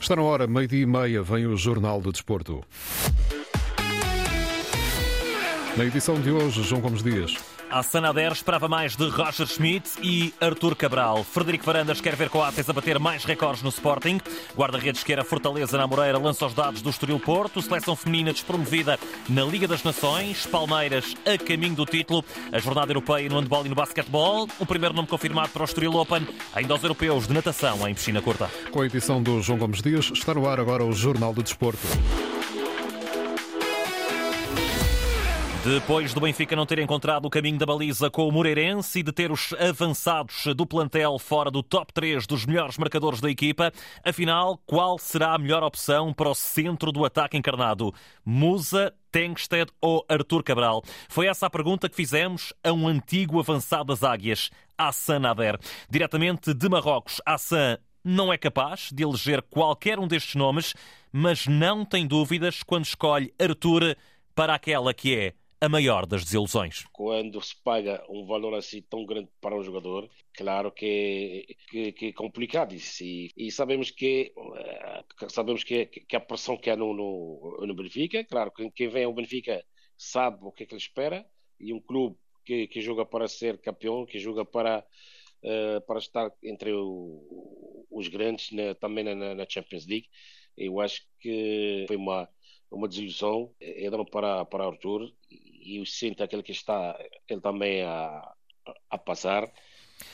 Está na hora, meio-dia e meia, vem o Jornal do Desporto. Na edição de hoje, João Gomes Dias. A Sanader esperava mais de Roger Schmidt e Artur Cabral. Frederico Varandas quer ver Coates a bater mais recordes no Sporting. Guarda-redes quer a Fortaleza na Moreira lança os dados do Estoril Porto. Seleção feminina despromovida na Liga das Nações. Palmeiras a caminho do título. A jornada europeia no handball e no basquetebol. O primeiro nome confirmado para o Estoril Open. Ainda aos europeus de natação em piscina curta. Com a edição do João Gomes Dias, está no ar agora o Jornal do Desporto. Depois do Benfica não ter encontrado o caminho da baliza com o Moreirense e de ter os avançados do plantel fora do top 3 dos melhores marcadores da equipa, afinal, qual será a melhor opção para o centro do ataque encarnado? Musa, Tengsted ou Artur Cabral? Foi essa a pergunta que fizemos a um antigo avançado das Águias, Hassan Nader. Diretamente de Marrocos, Hassan não é capaz de eleger qualquer um destes nomes, mas não tem dúvidas quando escolhe Artur para aquela que é a maior das desilusões. Quando se paga um valor assim tão grande para um jogador, claro que, que, que é complicado isso. E, e, sabemos que eh, sabemos que, que a pressão que há no, no, no Benfica, claro, que quem vem ao Benfica sabe o que é que ele espera e um clube que, que joga para ser campeão, que joga para uh, para estar entre o, os grandes na, também na, na Champions League. Eu acho que foi uma uma desilusão entram para para Arthur e eu sinto aquele que está ele também a, a passar.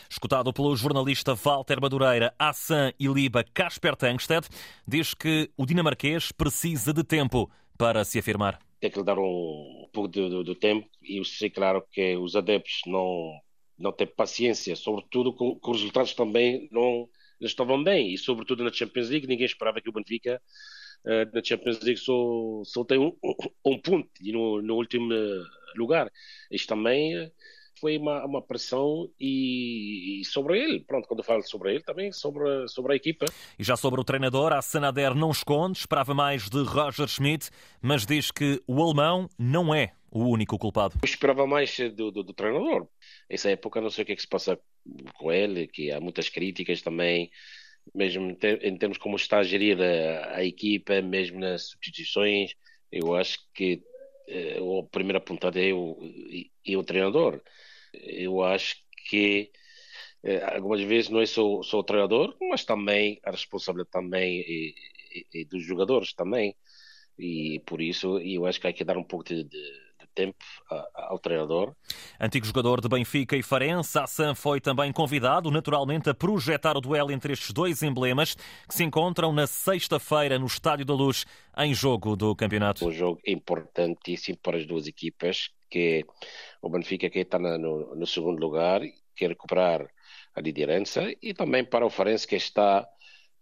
Escutado pelo jornalista Walter Madureira, Assan e Liba Casper Tangsted, diz que o dinamarquês precisa de tempo para se afirmar. Tem que lhe dar um pouco de, de, de tempo e eu sei, claro, que os adeptos não, não têm paciência, sobretudo com, com os resultados também não, não estavam bem e, sobretudo, na Champions League, ninguém esperava que o Benfica na Champions League só, só tem um, um ponto e no, no último lugar. Isto também eh, foi uma, uma pressão e, e, sobre ele, pronto, quando eu falo sobre ele, também sobre, sobre a equipa. E já sobre o treinador, a Sanader não esconde, esperava mais de Roger Schmidt, mas diz que o alemão não é o único culpado. Eu esperava mais do, do, do treinador. Essa época não sei o que é que se passa com ele, que há muitas críticas também mesmo em termos como está gerida a equipa, mesmo nas substituições, eu acho que eh, a primeira pontada é o, é o treinador. Eu acho que eh, algumas vezes não é só, só o treinador, mas também a responsabilidade também e, e, e dos jogadores também. E por isso eu acho que há que dar um pouco de, de tempo ao treinador. Antigo jogador de Benfica e Farense, Assan foi também convidado, naturalmente, a projetar o duelo entre estes dois emblemas que se encontram na sexta-feira no Estádio da Luz, em jogo do campeonato. Um jogo importantíssimo para as duas equipas, que o Benfica que está no, no segundo lugar, quer recuperar a liderança, e também para o Farense que está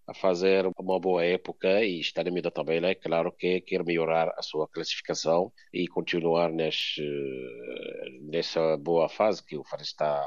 a fazer uma boa época e estar no meio da tabela, é claro que quer melhorar a sua classificação e continuar nesse, nessa boa fase que o Farense está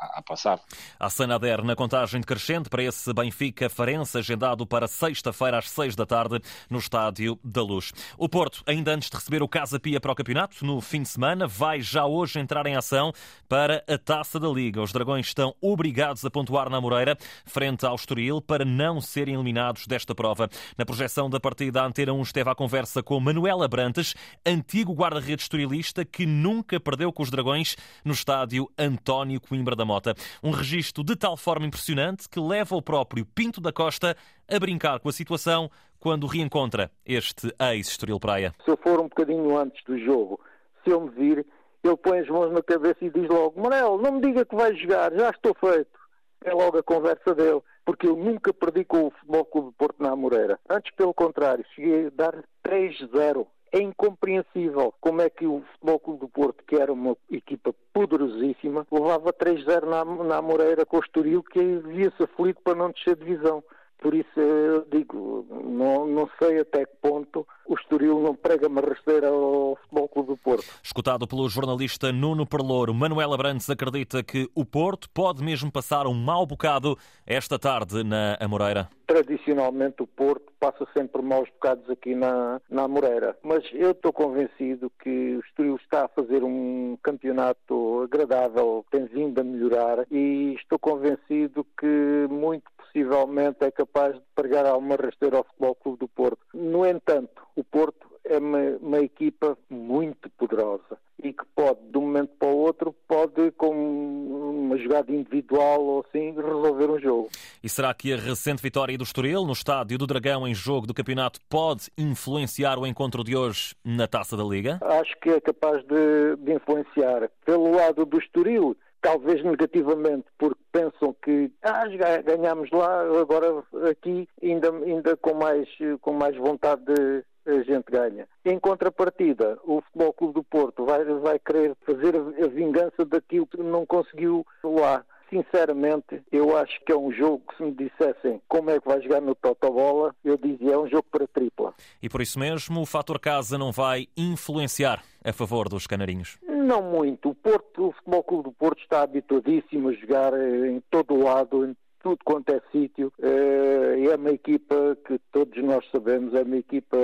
a passar. A Sanader na contagem decrescente para esse Benfica Farense, agendado para sexta-feira às seis da tarde no Estádio da Luz. O Porto, ainda antes de receber o Casa Pia para o campeonato, no fim de semana, vai já hoje entrar em ação para a Taça da Liga. Os Dragões estão obrigados a pontuar na Moreira, frente ao Estoril, para não serem eliminados desta prova. Na projeção da partida, a Antena 1 esteve à conversa com Manuela Brantes, antigo guarda-redes estorilista que nunca perdeu com os Dragões no estádio António Coimbra da Mota. Mota. Um registro de tal forma impressionante que leva o próprio Pinto da Costa a brincar com a situação quando reencontra este ex-Estoril Praia. Se eu for um bocadinho antes do jogo, se eu me vir, ele põe as mãos na cabeça e diz logo: Manel, não me diga que vai jogar, já estou feito. É logo a conversa dele, porque eu nunca perdi com o Futebol Clube de Porto na Moreira. Antes, pelo contrário, cheguei a dar 3-0 é incompreensível como é que o Futebol Clube do Porto, que era uma equipa poderosíssima, levava 3-0 na, na Moreira com o Estoril, que via-se aflito para não descer divisão. Por isso eu digo, não, não sei até que ponto o Estoril não prega uma rasteira ao Futebol Clube do Porto. Escutado pelo jornalista Nuno Perlouro, Manuel Abrantes acredita que o Porto pode mesmo passar um mau bocado esta tarde na Amoreira. Tradicionalmente o Porto passa sempre maus bocados aqui na, na Amoreira, mas eu estou convencido que o Estoril está a fazer um campeonato agradável, tem vindo a melhorar e estou convencido que muito possivelmente é capaz de pregar alguma rasteira ao Futebol Clube do Porto. No entanto, o Porto é uma, uma, equipa muito poderosa e que pode, de um momento para o outro, pode, com uma jogada individual ou assim, resolver um jogo. E será que a recente vitória do Estoril no estádio do Dragão em jogo do campeonato pode influenciar o encontro de hoje na Taça da Liga? Acho que é capaz de, de influenciar. Pelo lado do Estoril, talvez negativamente, porque pensam que ah, ganhamos lá, agora aqui ainda, ainda com, mais, com mais vontade de a gente ganha. Em contrapartida, o Futebol Clube do Porto vai, vai querer fazer a vingança daquilo que não conseguiu lá. Sinceramente, eu acho que é um jogo que se me dissessem como é que vai jogar no Totobola, eu dizia é um jogo para tripla. E por isso mesmo o fator casa não vai influenciar a favor dos canarinhos? Não muito. O Porto, o Futebol Clube do Porto está habituadíssimo a jogar em todo o lado, em tudo quanto é sítio. Eh, é uma equipa que todos nós sabemos, é uma equipa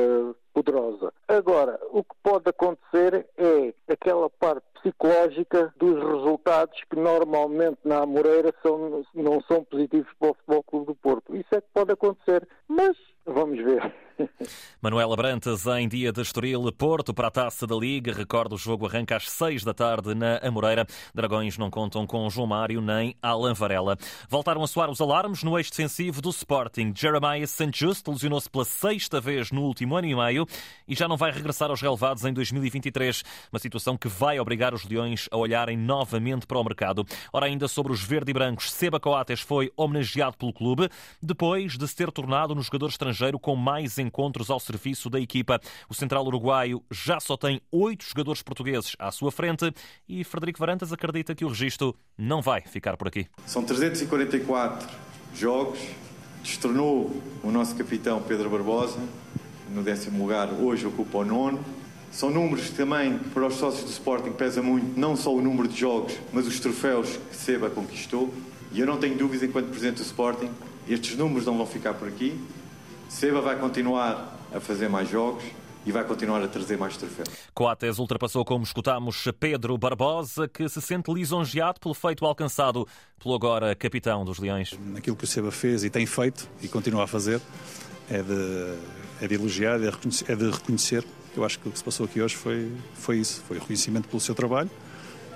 poderosa. Agora, o que pode acontecer é aquela parte psicológica dos resultados que normalmente na Amoreira são, não são positivos para o Futebol Clube do Porto. Isso é que pode acontecer, mas vamos ver. Manuela Brantes, em dia de Estoril, Porto para a Taça da Liga. Recordo, o jogo arranca às seis da tarde na Amoreira. Dragões não contam com João Mário nem Alan Varela. Voltaram a soar os alarmes no eixo defensivo do Sporting. Jeremiah St. Just lesionou-se pela sexta vez no último ano e meio e já não vai regressar aos relevados em 2023. Uma situação que vai obrigar os Leões a olharem novamente para o mercado. Ora, ainda sobre os verde e brancos, Seba Coates foi homenageado pelo clube depois de se ter tornado no jogador estrangeiro com mais encontros ao serviço da equipa. O central uruguaio já só tem oito jogadores portugueses à sua frente e Frederico Varantas acredita que o registro não vai ficar por aqui. São 344 jogos. Destornou o nosso capitão Pedro Barbosa no décimo lugar, hoje ocupa o nono. São números que também, para os sócios do Sporting, pesa muito, não só o número de jogos, mas os troféus que Seba conquistou. E eu não tenho dúvidas, enquanto Presidente do Sporting, estes números não vão ficar por aqui. Seba vai continuar a fazer mais jogos e vai continuar a trazer mais troféus. Coates ultrapassou, como escutamos, Pedro Barbosa, que se sente lisonjeado pelo feito alcançado pelo agora capitão dos Leões. Aquilo que o Seba fez e tem feito e continua a fazer é de, é de elogiar, é de reconhecer. É de reconhecer. Eu acho que o que se passou aqui hoje foi, foi isso, foi o reconhecimento pelo seu trabalho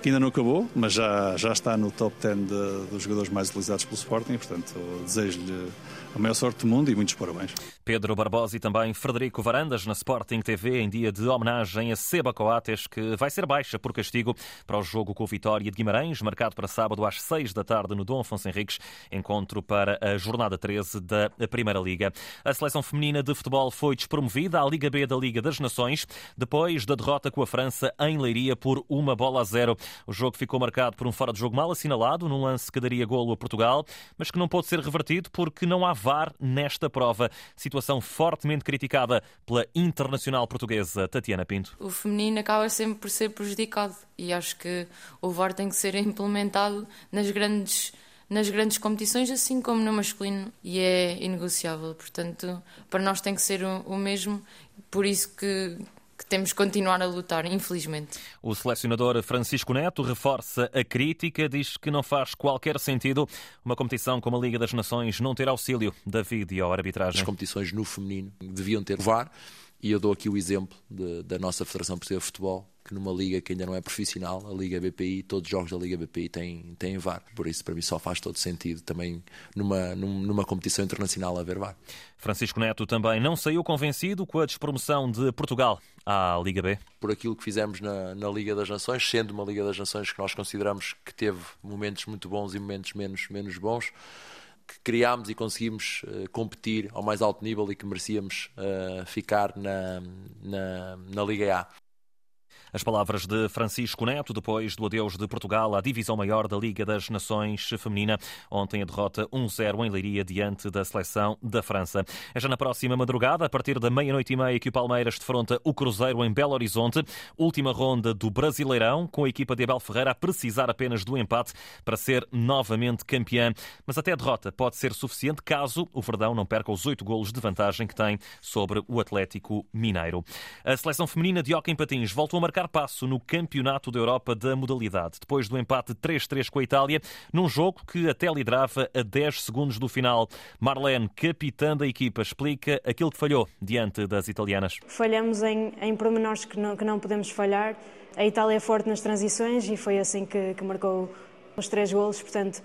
que ainda não acabou, mas já, já está no top 10 de, dos jogadores mais utilizados pelo Sporting, portanto desejo-lhe a maior sorte do mundo e muitos parabéns. Pedro Barbosa e também Frederico Varandas na Sporting TV em dia de homenagem a Seba Coates, que vai ser baixa por castigo para o jogo com o Vitória de Guimarães, marcado para sábado às 6 da tarde no Dom Afonso Henriques, encontro para a jornada 13 da Primeira Liga. A seleção feminina de futebol foi despromovida à Liga B da Liga das Nações, depois da derrota com a França em Leiria por uma bola a zero. O jogo ficou marcado por um fora de jogo mal assinalado, num lance que daria golo a Portugal, mas que não pôde ser revertido porque não há VAR nesta prova. Situação fortemente criticada pela internacional portuguesa Tatiana Pinto. O feminino acaba sempre por ser prejudicado e acho que o VAR tem que ser implementado nas grandes nas grandes competições, assim como no masculino, e é inegociável. Portanto, para nós tem que ser o, o mesmo, por isso que, que temos que continuar a lutar, infelizmente. O selecionador Francisco Neto reforça a crítica, diz que não faz qualquer sentido uma competição como a Liga das Nações não ter auxílio da vídeo-arbitragem. As competições no feminino deviam ter VAR, e eu dou aqui o exemplo de, da nossa Federação Portuguesa de Futebol, que numa liga que ainda não é profissional, a Liga BPI, todos os jogos da Liga BPI têm, têm VAR. Por isso, para mim, só faz todo sentido também numa, numa competição internacional haver VAR. Francisco Neto também não saiu convencido com a despromoção de Portugal à Liga B. Por aquilo que fizemos na, na Liga das Nações, sendo uma Liga das Nações que nós consideramos que teve momentos muito bons e momentos menos, menos bons que criámos e conseguimos uh, competir ao mais alto nível e que merecíamos uh, ficar na, na, na Liga A. As palavras de Francisco Neto, depois do adeus de Portugal à divisão maior da Liga das Nações Feminina. Ontem a derrota 1-0 em Leiria diante da seleção da França. É já na próxima madrugada, a partir da meia-noite e meia, que o Palmeiras defronta o Cruzeiro em Belo Horizonte. Última ronda do Brasileirão, com a equipa de Abel Ferreira a precisar apenas do empate para ser novamente campeã. Mas até a derrota pode ser suficiente caso o Verdão não perca os oito golos de vantagem que tem sobre o Atlético Mineiro. A seleção feminina de Hockey Patins voltou a marcar passo no Campeonato da Europa da modalidade, depois do empate 3-3 com a Itália, num jogo que até liderava a 10 segundos do final. Marlene, capitã da equipa, explica aquilo que falhou diante das italianas. Falhamos em, em pormenores que não, que não podemos falhar. A Itália é forte nas transições e foi assim que, que marcou os três golos, portanto,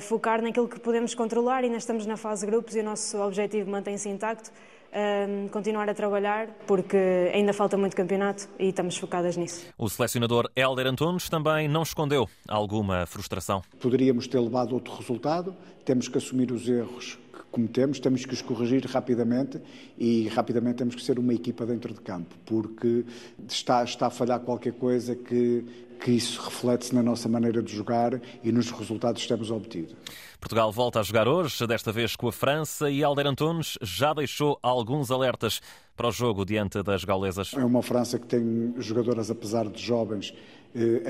focar naquilo que podemos controlar e ainda estamos na fase de grupos e o nosso objetivo mantém-se intacto um, continuar a trabalhar, porque ainda falta muito campeonato e estamos focadas nisso. O selecionador Helder Antunes também não escondeu alguma frustração. Poderíamos ter levado outro resultado, temos que assumir os erros cometemos, temos que os corrigir rapidamente e rapidamente temos que ser uma equipa dentro de campo, porque está, está a falhar qualquer coisa que, que isso reflete-se na nossa maneira de jogar e nos resultados que temos obtido. Portugal volta a jogar hoje, desta vez com a França, e Alder Antunes já deixou alguns alertas para o jogo diante das gaulesas. É uma França que tem jogadoras, apesar de jovens,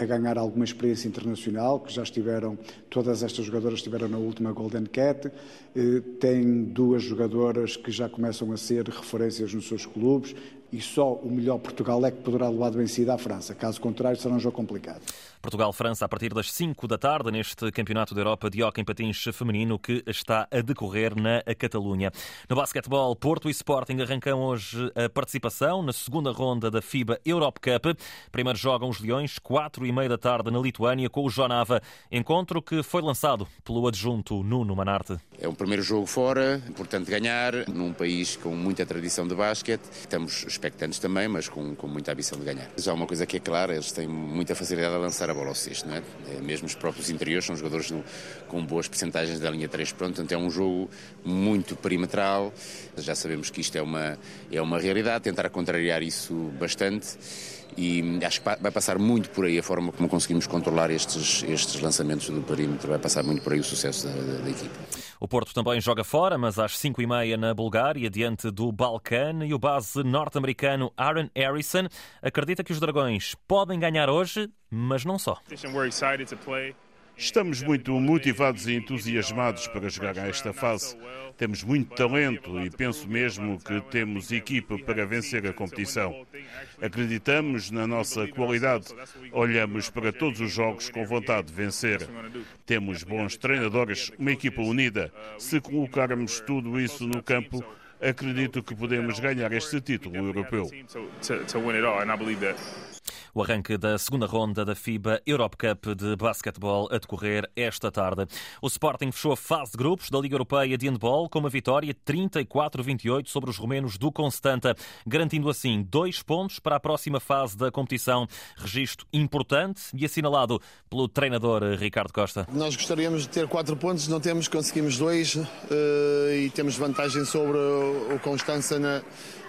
a ganhar alguma experiência internacional, que já estiveram, todas estas jogadoras estiveram na última Golden Cat, eh, tem duas jogadoras que já começam a ser referências nos seus clubes, e só o melhor Portugal é que poderá levar de vencida à França. Caso contrário, será um jogo complicado. Portugal-França a partir das 5 da tarde neste Campeonato da Europa de Hockey em Patins Feminino que está a decorrer na Catalunha. No basquetebol, Porto e Sporting arrancam hoje a participação na segunda ronda da FIBA Europe Cup. Primeiro jogam os Leões, 4 e meia da tarde na Lituânia com o Jonava. Encontro que foi lançado pelo adjunto Nuno Manarte. É um primeiro jogo fora, importante ganhar, num país com muita tradição de basquete. Estamos expectantes também, mas com, com muita ambição de ganhar. Já uma coisa que é clara, eles têm muita facilidade a lançar a bola ao cesto, não é? é mesmo os próprios interiores são jogadores no, com boas percentagens da linha 3 pronto, então é um jogo muito perimetral. Já sabemos que isto é uma, é uma realidade, tentar contrariar isso bastante e acho que vai passar muito por aí a forma como conseguimos controlar estes, estes lançamentos do perímetro, vai passar muito por aí o sucesso da, da, da equipe. O Porto também joga fora, mas às 5 e meia na Bulgária, diante do Balcã, e o base norte-americano Aaron Harrison acredita que os Dragões podem ganhar hoje, mas não só. Estamos muito motivados e entusiasmados para jogar a esta fase. Temos muito talento e penso mesmo que temos equipa para vencer a competição. Acreditamos na nossa qualidade. Olhamos para todos os jogos com vontade de vencer. Temos bons treinadores, uma equipa unida. Se colocarmos tudo isso no campo, acredito que podemos ganhar este título europeu. O arranque da segunda ronda da FIBA Europe Cup de basquetebol a decorrer esta tarde. O Sporting fechou a fase de grupos da Liga Europeia de Handball com uma vitória 34-28 sobre os romenos do Constanta, garantindo assim dois pontos para a próxima fase da competição. Registro importante e assinalado pelo treinador Ricardo Costa. Nós gostaríamos de ter quatro pontos, não temos, conseguimos dois eh, e temos vantagem sobre o Constança na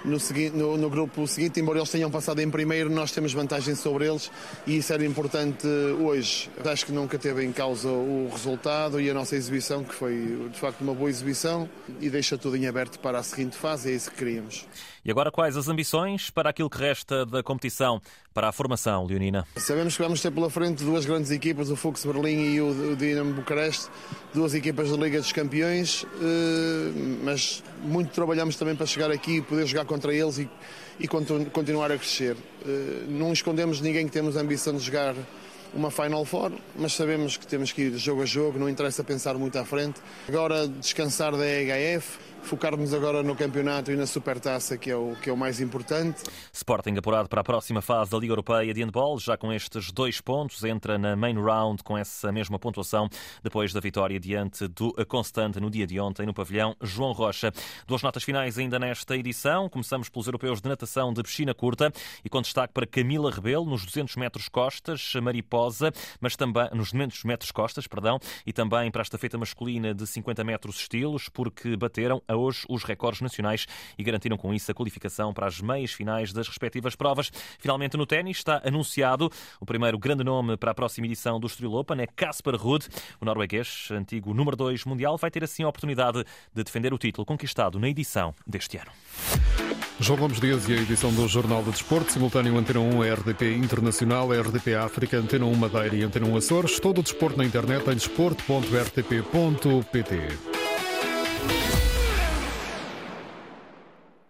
no, no, no, grupo seguinte, embora eles tenham passado em primeiro, nós temos vantagem sobre eles e isso era importante hoje. Acho que nunca teve em causa o resultado e a nossa exibição, que foi de facto uma boa exibição e deixa tudo em aberto para a seguinte fase, é isso que queríamos. E agora quais as ambições para aquilo que resta da competição, para a formação, Leonina? Sabemos que vamos ter pela frente duas grandes equipas, o Fux Berlim e o Dinamo Bucareste, duas equipas da Liga dos Campeões, eh, mas muito trabalhamos também para chegar aqui e poder jogar contra eles e, e continuar a crescer. Eh, não escondemos ninguém que temos a ambição de jogar uma Final Four, mas sabemos que temos que ir jogo a jogo, não interessa pensar muito à frente. Agora descansar da EHF, focarmos agora no campeonato e na supertaça, que é o, que é o mais importante. Sporting apurado para a próxima fase da Liga Europeia de Handball, já com estes dois pontos, entra na main round com essa mesma pontuação, depois da vitória diante do Constante no dia de ontem no pavilhão João Rocha. Duas notas finais ainda nesta edição. Começamos pelos europeus de natação de piscina curta e com destaque para Camila Rebelo nos 200 metros costas, mariposa, mas também nos 200 metros costas, perdão, e também para esta feita masculina de 50 metros estilos, porque bateram a hoje os recordes nacionais e garantiram com isso a qualificação para as meias finais das respectivas provas. Finalmente no ténis está anunciado o primeiro grande nome para a próxima edição do Estoril Open é Casper Ruud. O norueguês, antigo número 2 mundial, vai ter assim a oportunidade de defender o título conquistado na edição deste ano. João Gomes Dias e a edição do Jornal de Desporto, simultâneo Antena 1, RDP Internacional, RDP África, Antena 1 Madeira e Antena 1 Açores. Todo o desporto na internet em desporto.rtp.pt.